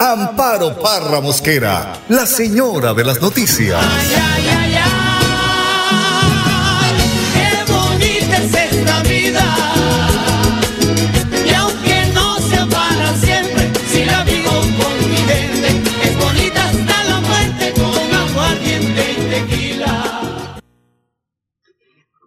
Amparo Parra Mosquera, la señora de las noticias. Ay, ay, ay, ay, qué bonita es esta vida. Y aunque no sea para siempre, si la vivo con mi gente, es bonita hasta la muerte con aguardiente y tequila.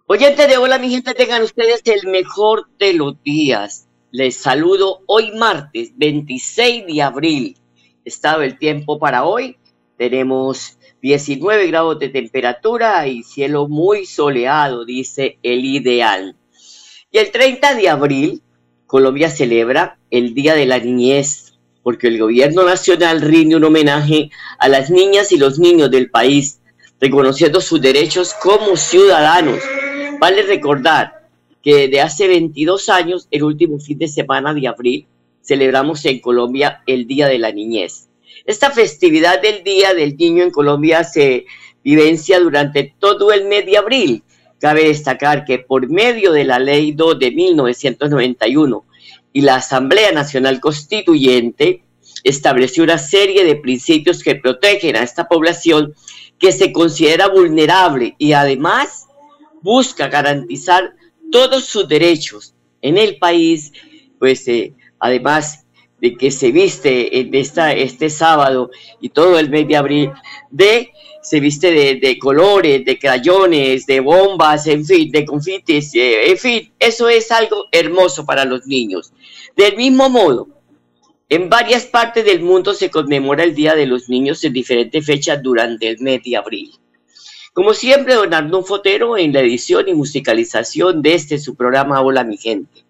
Oyentes de Hola, mi gente, tengan ustedes el mejor de los días. Les saludo hoy martes 26 de abril. Estado del tiempo para hoy. Tenemos 19 grados de temperatura y cielo muy soleado, dice el ideal. Y el 30 de abril, Colombia celebra el Día de la Niñez, porque el gobierno nacional rinde un homenaje a las niñas y los niños del país, reconociendo sus derechos como ciudadanos. Vale recordar que de hace 22 años, el último fin de semana de abril, celebramos en Colombia el Día de la Niñez. Esta festividad del Día del Niño en Colombia se vivencia durante todo el mes de abril. Cabe destacar que por medio de la Ley 2 de 1991 y la Asamblea Nacional Constituyente estableció una serie de principios que protegen a esta población que se considera vulnerable y además busca garantizar todos sus derechos en el país, pues eh, además de que se viste en esta, este sábado y todo el mes de abril, de, se viste de, colores, de crayones, de bombas, en fin, de confites, eh, en fin, eso es algo hermoso para los niños. Del mismo modo, en varias partes del mundo se conmemora el Día de los Niños en diferentes fechas durante el mes de abril. Como siempre, don Arnón Fotero en la edición y musicalización de este su programa Hola mi gente.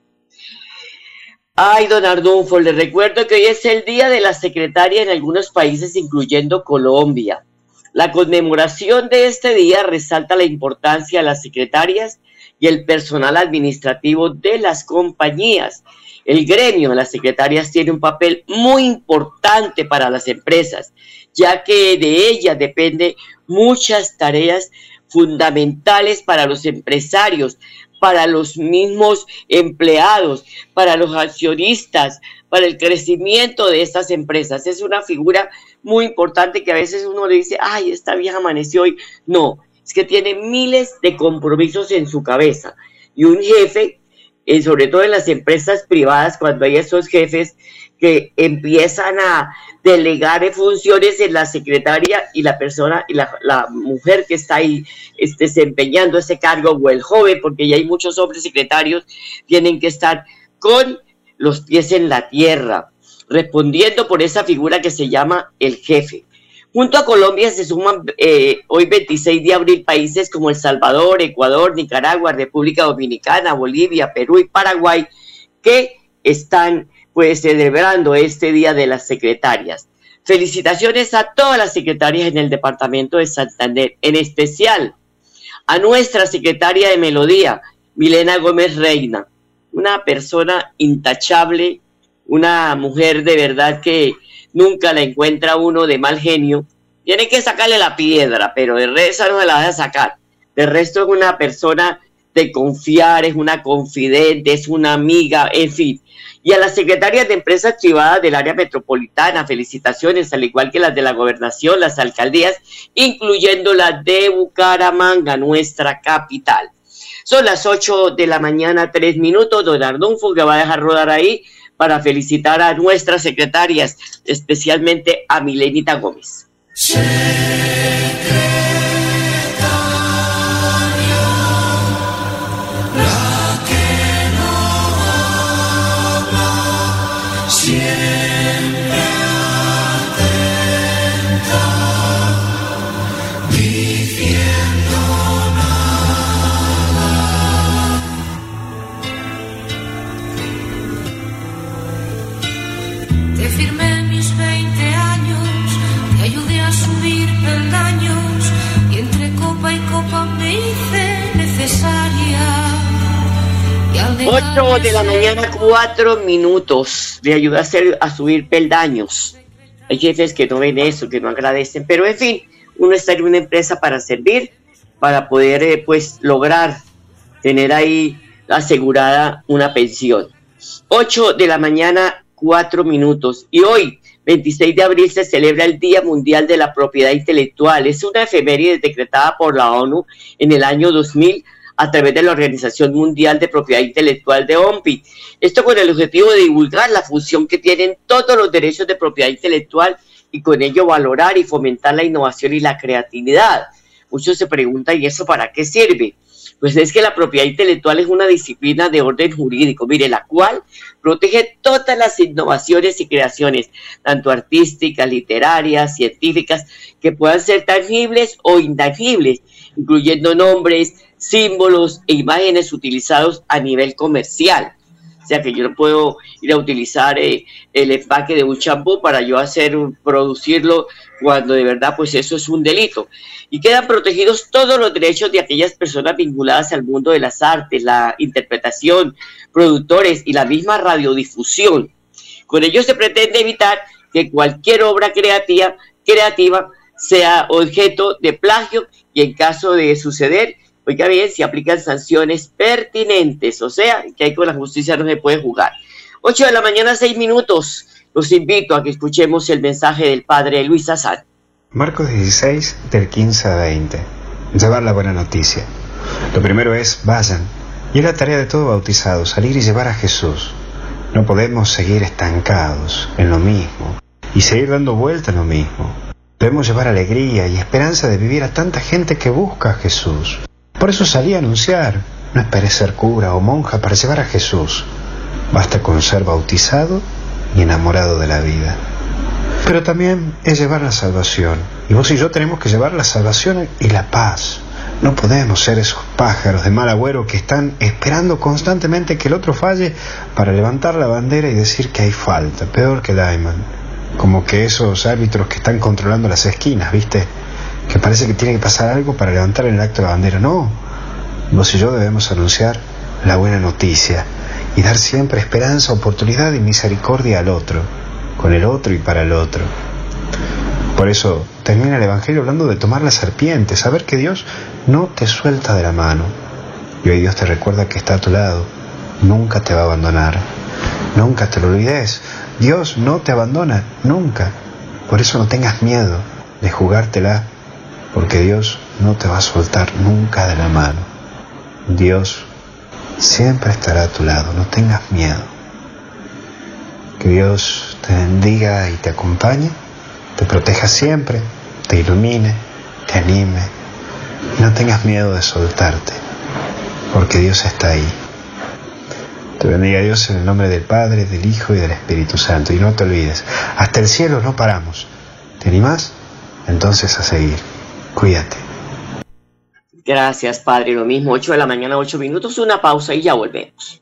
Ay, don Ardunfo, le recuerdo que hoy es el Día de la Secretaria en algunos países, incluyendo Colombia. La conmemoración de este día resalta la importancia de las secretarias y el personal administrativo de las compañías. El gremio de las secretarias tiene un papel muy importante para las empresas, ya que de ellas depende muchas tareas fundamentales para los empresarios, para los mismos empleados, para los accionistas, para el crecimiento de estas empresas. Es una figura muy importante que a veces uno le dice, ay, esta vieja amaneció hoy. No, es que tiene miles de compromisos en su cabeza. Y un jefe, eh, sobre todo en las empresas privadas, cuando hay esos jefes que empiezan a delegar funciones en la secretaria y la persona y la, la mujer que está ahí este, desempeñando ese cargo o el joven, porque ya hay muchos hombres secretarios, tienen que estar con los pies en la tierra, respondiendo por esa figura que se llama el jefe. Junto a Colombia se suman eh, hoy 26 de abril países como El Salvador, Ecuador, Nicaragua, República Dominicana, Bolivia, Perú y Paraguay que están pues celebrando este Día de las Secretarias. Felicitaciones a todas las secretarias en el Departamento de Santander, en especial a nuestra secretaria de Melodía, Milena Gómez Reina, una persona intachable, una mujer de verdad que nunca la encuentra uno de mal genio. Tiene que sacarle la piedra, pero de resto no la va a sacar. De resto es una persona de confiar, es una confidente, es una amiga, en fin. Y a las secretarias de empresas privadas del área metropolitana, felicitaciones, al igual que las de la gobernación, las alcaldías, incluyendo la de Bucaramanga, nuestra capital. Son las 8 de la mañana, tres minutos. Don Ardunfo que va a dejar rodar ahí para felicitar a nuestras secretarias, especialmente a Milenita Gómez. Te 8 de la mañana, 4 minutos. Le ayuda a, hacer, subir peldaños. Hay jefes que no ven eso, que no agradecen, pero en fin, uno está en una empresa para servir, para poder eh, pues lograr tener ahí asegurada una pensión. 8 de la mañana, 4 minutos. Y hoy, 26 de abril, se celebra el Día Mundial de la Propiedad Intelectual. Es una efeméride decretada por la ONU en el año 2000 a través de la Organización Mundial de Propiedad Intelectual de OMPI. Esto con el objetivo de divulgar la función que tienen todos los derechos de propiedad intelectual y con ello valorar y fomentar la innovación y la creatividad. Muchos se preguntan, ¿y eso para qué sirve? Pues es que la propiedad intelectual es una disciplina de orden jurídico, mire, la cual protege todas las innovaciones y creaciones, tanto artísticas, literarias, científicas, que puedan ser tangibles o intangibles, incluyendo nombres, símbolos e imágenes utilizados a nivel comercial. O sea que yo no puedo ir a utilizar eh, el empaque de un champú para yo hacer, producirlo cuando de verdad pues eso es un delito. Y quedan protegidos todos los derechos de aquellas personas vinculadas al mundo de las artes, la interpretación, productores y la misma radiodifusión. Con ello se pretende evitar que cualquier obra creativa, creativa sea objeto de plagio y en caso de suceder Oiga bien, se aplican sanciones pertinentes, o sea, que ahí con la justicia no se puede jugar. 8 de la mañana, 6 minutos. Los invito a que escuchemos el mensaje del padre Luis Azar. Marcos 16, del 15 a 20. Llevar la buena noticia. Lo primero es, vayan. Y es la tarea de todo bautizado, salir y llevar a Jesús. No podemos seguir estancados en lo mismo y seguir dando vuelta en lo mismo. Debemos llevar alegría y esperanza de vivir a tanta gente que busca a Jesús. Por eso salí a anunciar. No esperes ser cura o monja para llevar a Jesús. Basta con ser bautizado y enamorado de la vida. Pero también es llevar la salvación. Y vos y yo tenemos que llevar la salvación y la paz. No podemos ser esos pájaros de mal agüero que están esperando constantemente que el otro falle para levantar la bandera y decir que hay falta, peor que Diamond. Como que esos árbitros que están controlando las esquinas, ¿viste? Que parece que tiene que pasar algo para levantar el acto de la bandera. No, vos y yo debemos anunciar la buena noticia y dar siempre esperanza, oportunidad y misericordia al otro, con el otro y para el otro. Por eso termina el Evangelio hablando de tomar la serpiente, saber que Dios no te suelta de la mano. Y hoy Dios te recuerda que está a tu lado, nunca te va a abandonar, nunca te lo olvides. Dios no te abandona, nunca. Por eso no tengas miedo de jugártela porque Dios no te va a soltar nunca de la mano. Dios siempre estará a tu lado, no tengas miedo. Que Dios te bendiga y te acompañe, te proteja siempre, te ilumine, te anime y no tengas miedo de soltarte, porque Dios está ahí. Te bendiga Dios en el nombre del Padre, del Hijo y del Espíritu Santo. Y no te olvides, hasta el cielo no paramos. ¿Te animás? Entonces a seguir. Cuídate. Gracias, Padre. Lo mismo, 8 de la mañana, 8 minutos, una pausa y ya volvemos.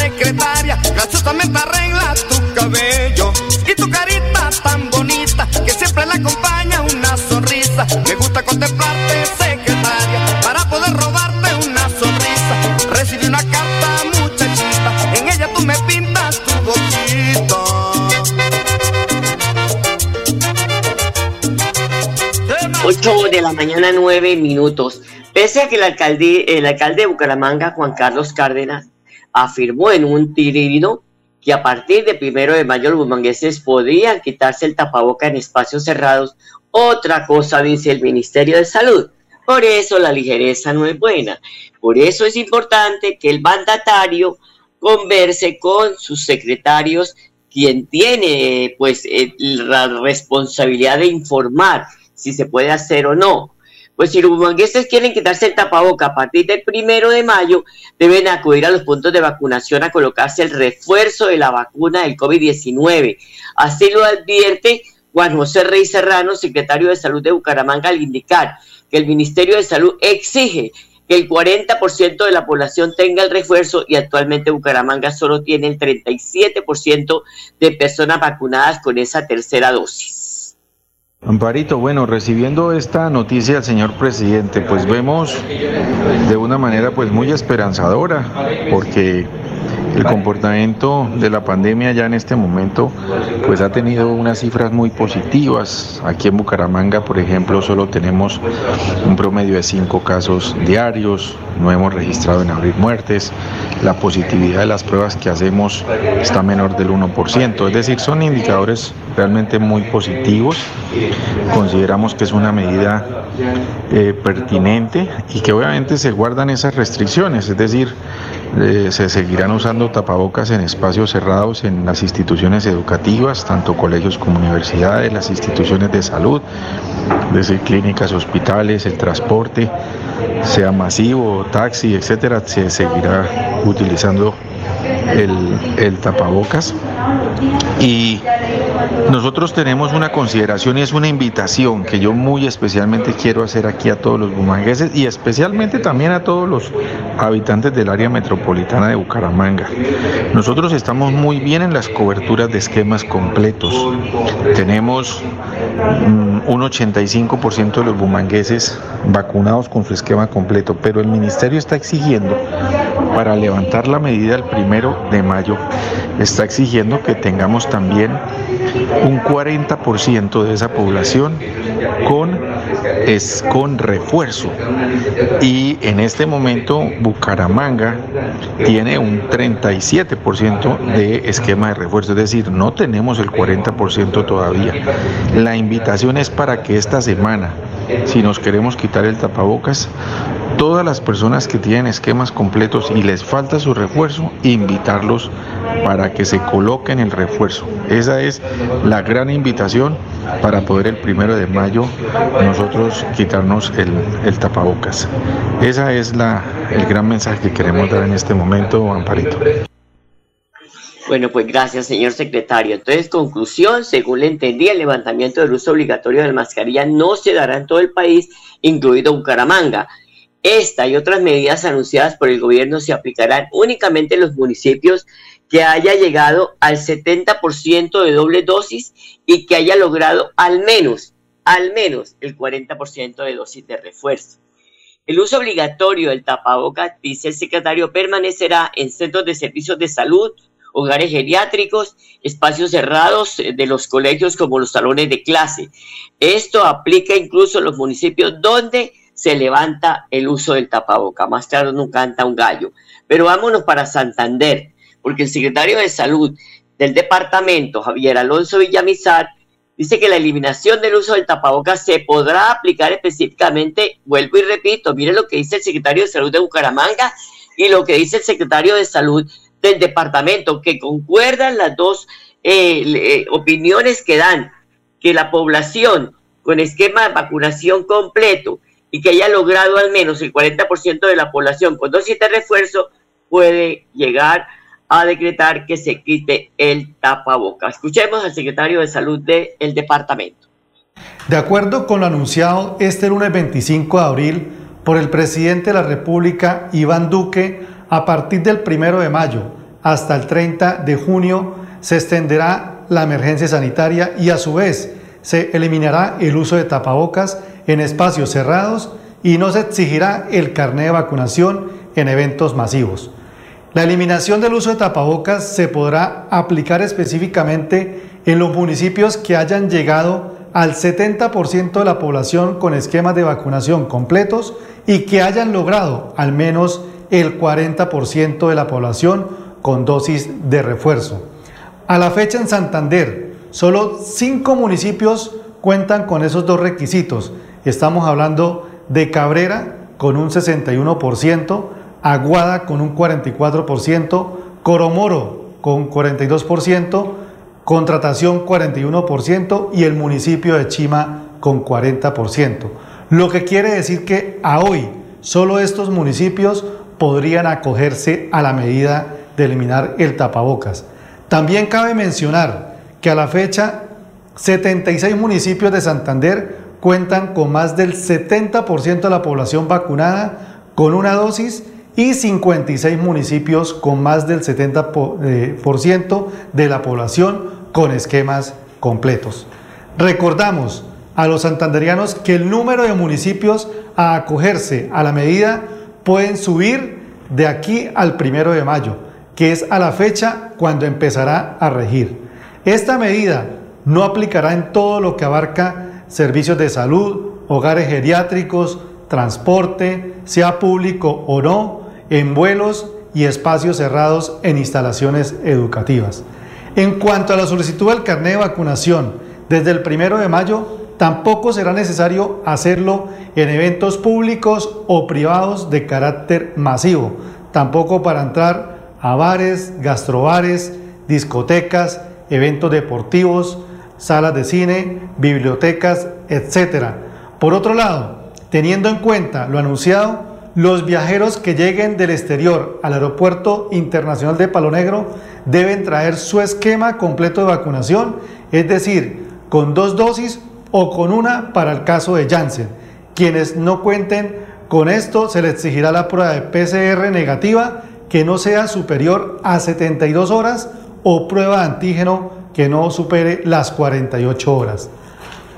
secretaria, graciosamente arregla tu cabello y tu carita tan bonita que siempre la acompaña una sonrisa. Me gusta contemplarte, secretaria, para poder robarte una sonrisa. Recibí una carta, muchachita, en ella tú me pintas tu boquita. 8 de la mañana, 9 minutos. Pese a que el alcalde, el alcalde de Bucaramanga, Juan Carlos Cárdenas, afirmó en un tirino que a partir de primero de mayo los bumangueses podían quitarse el tapaboca en espacios cerrados, otra cosa dice el Ministerio de Salud. Por eso la ligereza no es buena. Por eso es importante que el mandatario converse con sus secretarios quien tiene pues eh, la responsabilidad de informar si se puede hacer o no. Pues si los bumangueses quieren quitarse el tapaboca a partir del primero de mayo, deben acudir a los puntos de vacunación a colocarse el refuerzo de la vacuna del COVID-19. Así lo advierte Juan José Rey Serrano, secretario de Salud de Bucaramanga, al indicar que el Ministerio de Salud exige que el 40% de la población tenga el refuerzo y actualmente Bucaramanga solo tiene el 37% de personas vacunadas con esa tercera dosis. Amparito, bueno, recibiendo esta noticia del señor presidente, pues vemos de una manera pues muy esperanzadora, porque el comportamiento de la pandemia ya en este momento pues ha tenido unas cifras muy positivas. Aquí en Bucaramanga, por ejemplo, solo tenemos un promedio de cinco casos diarios, no hemos registrado en abrir muertes, la positividad de las pruebas que hacemos está menor del 1%, es decir, son indicadores realmente muy positivos. Consideramos que es una medida eh, pertinente y que obviamente se guardan esas restricciones, es decir, eh, se seguirán usando tapabocas en espacios cerrados en las instituciones educativas, tanto colegios como universidades, las instituciones de salud, desde clínicas, hospitales, el transporte, sea masivo, taxi, etcétera, se seguirá utilizando el, tapabocas. Y nosotros tenemos una consideración y es una invitación que yo muy especialmente quiero hacer aquí a todos los bumangueses y especialmente también a todos los habitantes del área metropolitana de Bucaramanga. Nosotros estamos muy bien en las coberturas de esquemas completos. Tenemos mm, un 85% de los bumangueses vacunados con su esquema completo, pero el ministerio está exigiendo para levantar la medida el primero de mayo, está exigiendo que tengamos también un 40% de esa población con, es, con refuerzo. Y en este momento Bucaramanga tiene un 37% de esquema de refuerzo, es decir, no tenemos el 40% todavía. La invitación es para que esta semana, si nos queremos quitar el tapabocas, todas las personas que tienen esquemas completos y les falta su refuerzo, invitarlos para que se coloquen el refuerzo. Esa es la gran invitación para poder el primero de mayo nosotros quitarnos el, tapabocas. Esa es la, el gran mensaje que queremos dar en este momento, Amparito. Bueno, pues gracias, señor secretario. Entonces, conclusión, según le entendí, el levantamiento del uso obligatorio de la mascarilla no se dará en todo el país, incluido Bucaramanga. Esta y otras medidas anunciadas por el gobierno se aplicarán únicamente en los municipios que haya llegado al 70% de doble dosis y que haya logrado al menos, al menos el 40% de dosis de refuerzo. El uso obligatorio del tapabocas, dice el secretario, permanecerá en centros de servicios de salud, hogares geriátricos, espacios cerrados de los colegios como los salones de clase. Esto aplica incluso en los municipios donde se levanta el uso del tapaboca. Más claro no canta un gallo. Pero vámonos para Santander, porque el secretario de Salud del departamento, Javier Alonso Villamizar, dice que la eliminación del uso del tapaboca se podrá aplicar específicamente, vuelvo y repito, mire lo que dice el secretario de Salud de Bucaramanga y lo que dice el secretario de Salud del departamento, que concuerdan las dos eh, eh, opiniones que dan, que la población con esquema de vacunación completo y que haya logrado al menos el 40% de la población con dosis de refuerzo, puede llegar a decretar que se quite el tapaboca. Escuchemos al secretario de Salud del departamento. De acuerdo con lo anunciado este lunes 25 de abril por el presidente de la República, Iván Duque, a partir del primero de mayo hasta el 30 de junio se extenderá la emergencia sanitaria y a su vez se eliminará el uso de tapabocas en espacios cerrados y no se exigirá el carné de vacunación en eventos masivos. La eliminación del uso de tapabocas se podrá aplicar específicamente en los municipios que hayan llegado al 70% de la población con esquemas de vacunación completos y que hayan logrado al menos el 40% de la población con dosis de refuerzo. A la fecha en Santander, solo cinco municipios cuentan con esos dos requisitos Estamos hablando de Cabrera con un 61%, Aguada con un 44%, Coromoro con 42%, Contratación 41% y el municipio de Chima con 40%. Lo que quiere decir que a hoy solo estos municipios podrían acogerse a la medida de eliminar el tapabocas. También cabe mencionar que a la fecha 76 municipios de Santander cuentan con más del 70% de la población vacunada con una dosis y 56 municipios con más del 70% eh, de la población con esquemas completos. Recordamos a los santanderianos que el número de municipios a acogerse a la medida pueden subir de aquí al primero de mayo, que es a la fecha cuando empezará a regir. Esta medida no aplicará en todo lo que abarca servicios de salud, hogares geriátricos, transporte, sea público o no, en vuelos y espacios cerrados en instalaciones educativas. En cuanto a la solicitud del carnet de vacunación, desde el primero de mayo tampoco será necesario hacerlo en eventos públicos o privados de carácter masivo, tampoco para entrar a bares, gastrobares, discotecas, eventos deportivos, salas de cine, bibliotecas, etc. Por otro lado, teniendo en cuenta lo anunciado, los viajeros que lleguen del exterior al Aeropuerto Internacional de Palo Negro deben traer su esquema completo de vacunación, es decir, con dos dosis o con una para el caso de Janssen. Quienes no cuenten con esto se les exigirá la prueba de PCR negativa que no sea superior a 72 horas o prueba de antígeno que no supere las 48 horas.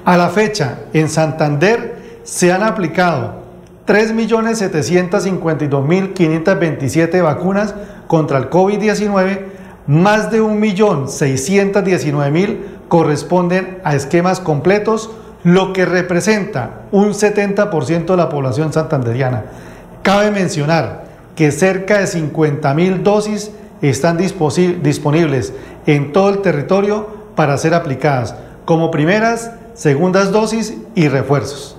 A la fecha, en Santander se han aplicado 3.752.527 vacunas contra el COVID-19, más de 1.619.000 corresponden a esquemas completos, lo que representa un 70% de la población santanderiana. Cabe mencionar que cerca de 50.000 dosis están disponibles en todo el territorio para ser aplicadas como primeras, segundas dosis y refuerzos.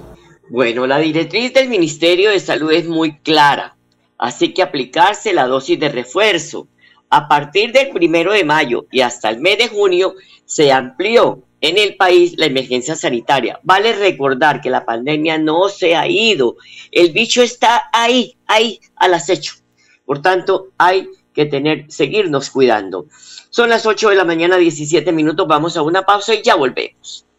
Bueno, la directriz del Ministerio de Salud es muy clara, así que aplicarse la dosis de refuerzo. A partir del primero de mayo y hasta el mes de junio se amplió en el país la emergencia sanitaria. Vale recordar que la pandemia no se ha ido, el bicho está ahí, ahí, al acecho. Por tanto, hay que tener, seguirnos cuidando. Son las 8 de la mañana, 17 minutos. Vamos a una pausa y ya volvemos.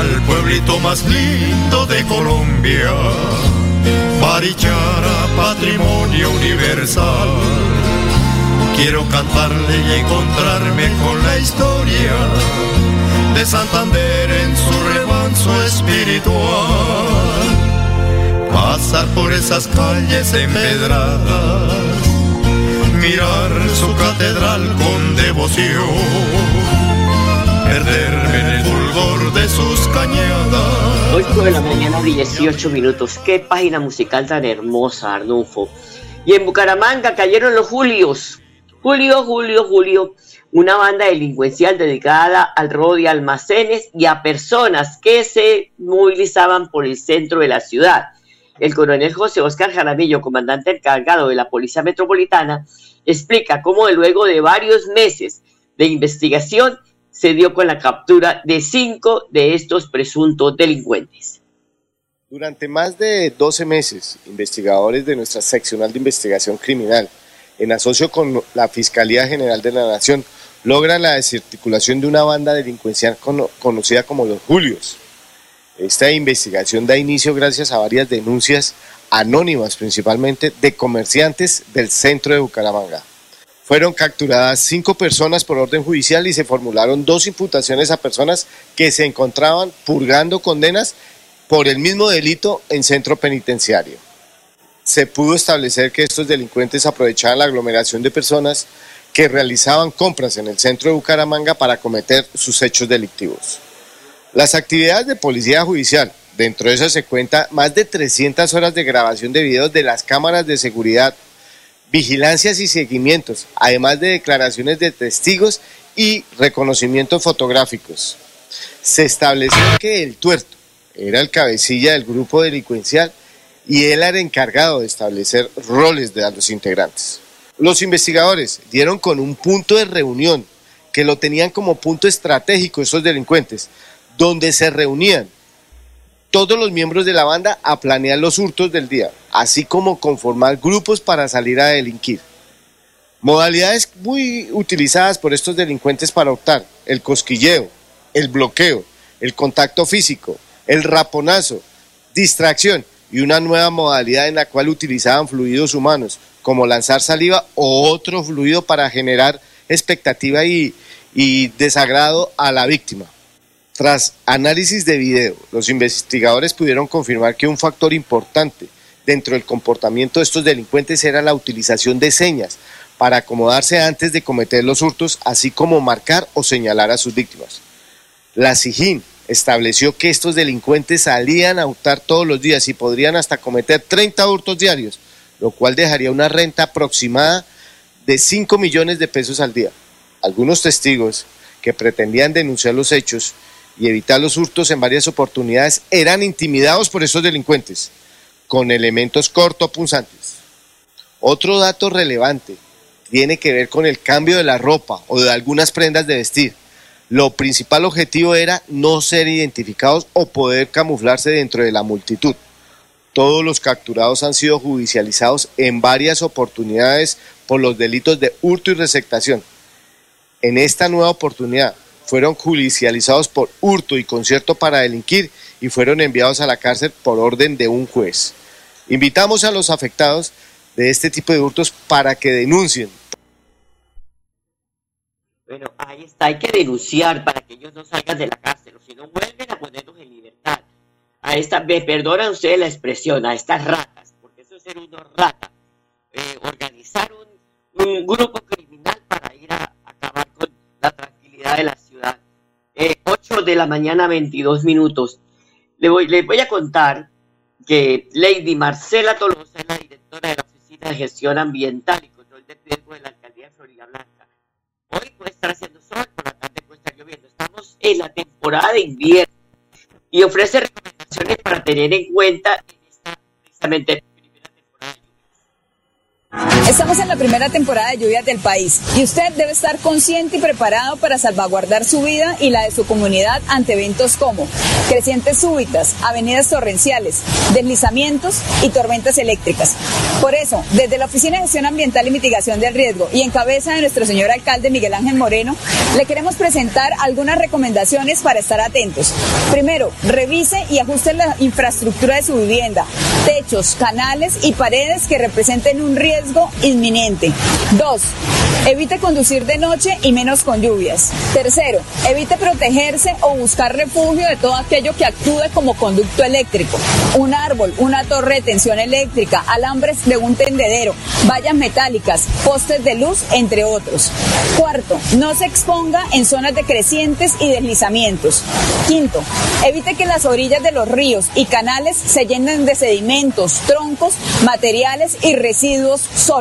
Al pueblito más lindo de Colombia. Barichara, patrimonio universal. Quiero cantarle y encontrarme con la historia de Santander en su remanso espiritual. Pasar por esas calles empedradas, mirar su catedral con devoción perderme en el de sus cañadas. 8 de la mañana, 18 minutos. Qué página musical tan hermosa, Arnulfo. Y en Bucaramanga cayeron los Julios. Julio, Julio, Julio. Una banda delincuencial dedicada al robo de almacenes y a personas que se movilizaban por el centro de la ciudad. El coronel José Oscar Jaramillo, comandante encargado de la Policía Metropolitana, explica cómo luego de varios meses de investigación se dio con la captura de cinco de estos presuntos delincuentes. Durante más de 12 meses, investigadores de nuestra seccional de investigación criminal, en asocio con la Fiscalía General de la Nación, logran la desarticulación de una banda delincuencial cono- conocida como los Julios. Esta investigación da inicio gracias a varias denuncias anónimas, principalmente de comerciantes del centro de Bucaramanga. Fueron capturadas cinco personas por orden judicial y se formularon dos imputaciones a personas que se encontraban purgando condenas por el mismo delito en centro penitenciario. Se pudo establecer que estos delincuentes aprovechaban la aglomeración de personas que realizaban compras en el centro de Bucaramanga para cometer sus hechos delictivos. Las actividades de policía judicial, dentro de eso se cuenta más de 300 horas de grabación de videos de las cámaras de seguridad, vigilancias y seguimientos, además de declaraciones de testigos y reconocimientos fotográficos. Se estableció que el tuerto era el cabecilla del grupo delincuencial y él era encargado de establecer roles de los integrantes. Los investigadores dieron con un punto de reunión que lo tenían como punto estratégico esos delincuentes, donde se reunían todos los miembros de la banda a planear los hurtos del día, así como conformar grupos para salir a delinquir. Modalidades muy utilizadas por estos delincuentes para optar, el cosquilleo, el bloqueo, el contacto físico, el raponazo, distracción y una nueva modalidad en la cual utilizaban fluidos humanos, como lanzar saliva o otro fluido para generar expectativa y, y desagrado a la víctima. Tras análisis de video, los investigadores pudieron confirmar que un factor importante dentro del comportamiento de estos delincuentes era la utilización de señas para acomodarse antes de cometer los hurtos, así como marcar o señalar a sus víctimas. La SIGIN estableció que estos delincuentes salían a hurtar todos los días y podrían hasta cometer 30 hurtos diarios, lo cual dejaría una renta aproximada de 5 millones de pesos al día. Algunos testigos que pretendían denunciar los hechos y evitar los hurtos en varias oportunidades eran intimidados por estos delincuentes con elementos cortopunzantes. Otro dato relevante tiene que ver con el cambio de la ropa o de algunas prendas de vestir. Lo principal objetivo era no ser identificados o poder camuflarse dentro de la multitud. Todos los capturados han sido judicializados en varias oportunidades por los delitos de hurto y receptación. En esta nueva oportunidad fueron judicializados por hurto y concierto para delinquir y fueron enviados a la cárcel por orden de un juez. Invitamos a los afectados de este tipo de hurtos para que denuncien bueno, ahí está, hay que denunciar para que ellos no salgan de la cárcel, o si no vuelven a ponerlos en libertad. A esta, me perdonan ustedes la expresión, a estas ratas, porque eso es ser unos ratas. Eh, organizar un, grupo criminal para ir a, acabar con la tranquilidad de la ciudad. Eh, 8 de la mañana, 22 minutos. Le voy, les voy a contar que Lady Marcela Tolosa es la directora de la Oficina de Gestión Ambiental y Control de Riesgo de la Alcaldía de Florida Blanca Hoy puede estar haciendo sol, por la tarde puede estar lloviendo. Estamos en la temporada de invierno y ofrece recomendaciones para tener en cuenta en esta precisamente Estamos en la primera temporada de lluvias del país y usted debe estar consciente y preparado para salvaguardar su vida y la de su comunidad ante eventos como crecientes súbitas, avenidas torrenciales, deslizamientos y tormentas eléctricas. Por eso, desde la Oficina de Gestión Ambiental y Mitigación del Riesgo y en cabeza de nuestro señor alcalde Miguel Ángel Moreno, le queremos presentar algunas recomendaciones para estar atentos. Primero, revise y ajuste la infraestructura de su vivienda, techos, canales y paredes que representen un riesgo inminente. Dos, evite conducir de noche y menos con lluvias. Tercero, evite protegerse o buscar refugio de todo aquello que actúe como conducto eléctrico. Un árbol, una torre de tensión eléctrica, alambres de un tendedero, vallas metálicas, postes de luz, entre otros. Cuarto, no se exponga en zonas de crecientes y deslizamientos. Quinto, evite que las orillas de los ríos y canales se llenen de sedimentos, troncos, materiales y residuos sólidos.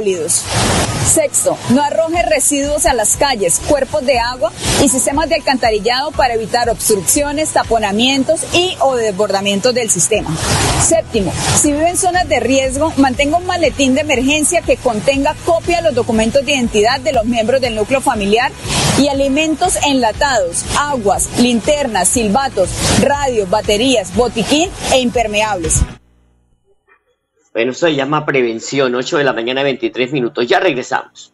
Sexto, no arroje residuos a las calles, cuerpos de agua y sistemas de alcantarillado para evitar obstrucciones, taponamientos y o desbordamientos del sistema. Séptimo, si vive en zonas de riesgo, mantenga un maletín de emergencia que contenga copia de los documentos de identidad de los miembros del núcleo familiar y alimentos enlatados, aguas, linternas, silbatos, radios, baterías, botiquín e impermeables. Bueno, eso se llama prevención, 8 de la mañana, 23 minutos. Ya regresamos.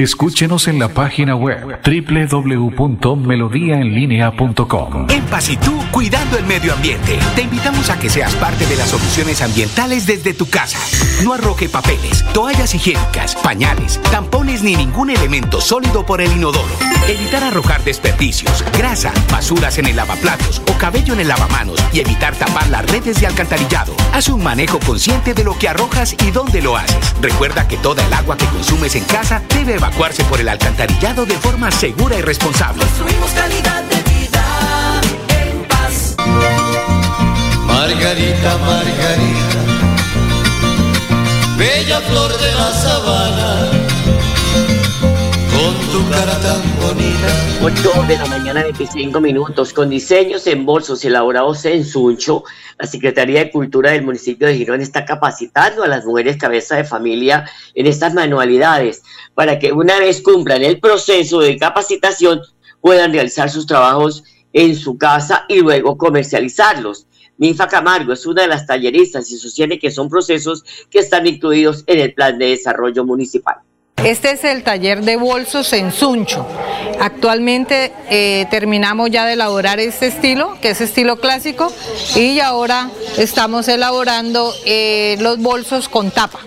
Escúchenos en la página web www.melodiaenlinea.com. En Pasitú, cuidando el medio ambiente. Te invitamos a que seas parte de las soluciones ambientales desde tu casa. No arroje papeles, toallas higiénicas, pañales, tampones ni ningún elemento sólido por el inodoro. Evitar arrojar desperdicios, grasa, basuras en el lavaplatos o cabello en el lavamanos y evitar tapar las redes de alcantarillado. Haz un manejo consciente de lo que arrojas y dónde lo haces. Recuerda que toda el agua que consumes en casa debe evacuarse por el alcantarillado de forma segura y responsable. Construimos calidad de vida en paz. Margarita, Margarita, bella flor de la sabana, con tu cara tan bonita. 8 de la mañana, 25 minutos, con diseños en bolsos elaborados en Suncho, la Secretaría de Cultura del municipio de Girón está capacitando a las mujeres cabeza de familia en estas manualidades para que una vez cumplan el proceso de capacitación puedan realizar sus trabajos en su casa y luego comercializarlos. Ninfa Camargo es una de las talleristas y sostiene que son procesos que están incluidos en el plan de desarrollo municipal. Este es el taller de bolsos en Suncho. Actualmente eh, terminamos ya de elaborar este estilo, que es estilo clásico, y ahora estamos elaborando eh, los bolsos con tapa.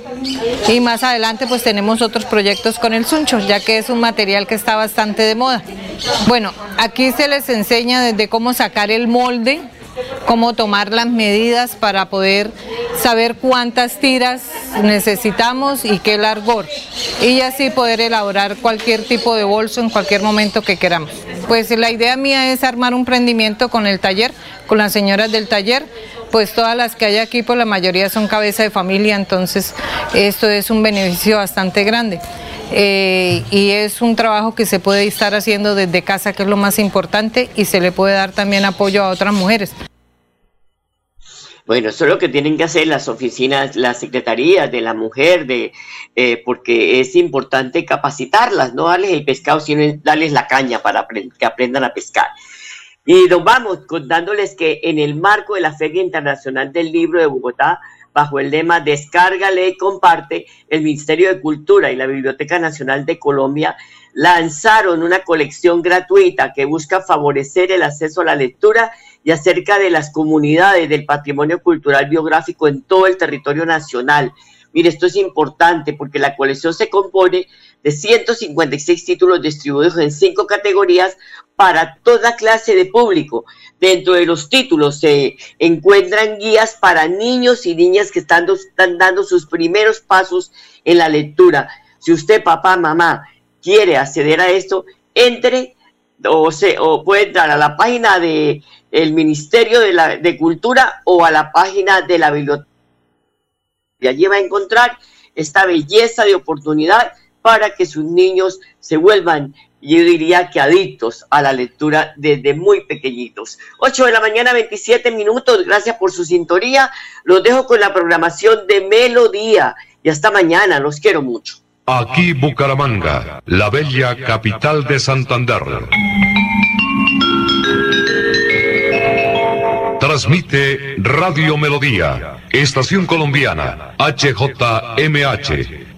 Y más adelante pues tenemos otros proyectos con el Suncho, ya que es un material que está bastante de moda. Bueno, aquí se les enseña desde cómo sacar el molde, cómo tomar las medidas para poder saber cuántas tiras necesitamos y qué largor y así poder elaborar cualquier tipo de bolso en cualquier momento que queramos. Pues la idea mía es armar un prendimiento con el taller, con las señoras del taller, pues todas las que hay aquí, pues la mayoría son cabeza de familia, entonces esto es un beneficio bastante grande. Eh, y es un trabajo que se puede estar haciendo desde casa, que es lo más importante, y se le puede dar también apoyo a otras mujeres. Bueno, eso es lo que tienen que hacer las oficinas, las secretarías de la mujer, de, eh, porque es importante capacitarlas, no darles el pescado, sino darles la caña para que aprendan a pescar. Y nos vamos contándoles que en el marco de la Feria Internacional del Libro de Bogotá, bajo el lema Descárgale y comparte, el Ministerio de Cultura y la Biblioteca Nacional de Colombia lanzaron una colección gratuita que busca favorecer el acceso a la lectura y acerca de las comunidades del patrimonio cultural biográfico en todo el territorio nacional. Mire, esto es importante porque la colección se compone de 156 títulos distribuidos en cinco categorías para toda clase de público. Dentro de los títulos se encuentran guías para niños y niñas que están, dando sus primeros pasos en la lectura. Si usted, papá, mamá, quiere acceder a esto, entre o, se, o puede entrar a la página de el Ministerio de, la, de Cultura o a la página de la biblioteca. Y allí va a encontrar esta belleza de oportunidad para que sus niños se vuelvan, yo diría que adictos a la lectura desde muy pequeñitos. 8 de la mañana, 27 minutos. Gracias por su sintonía. Los dejo con la programación de Melodía. Y hasta mañana. Los quiero mucho. Aquí Bucaramanga, la bella capital de Santander. Transmite Radio Melodía, Estación Colombiana, HJMH,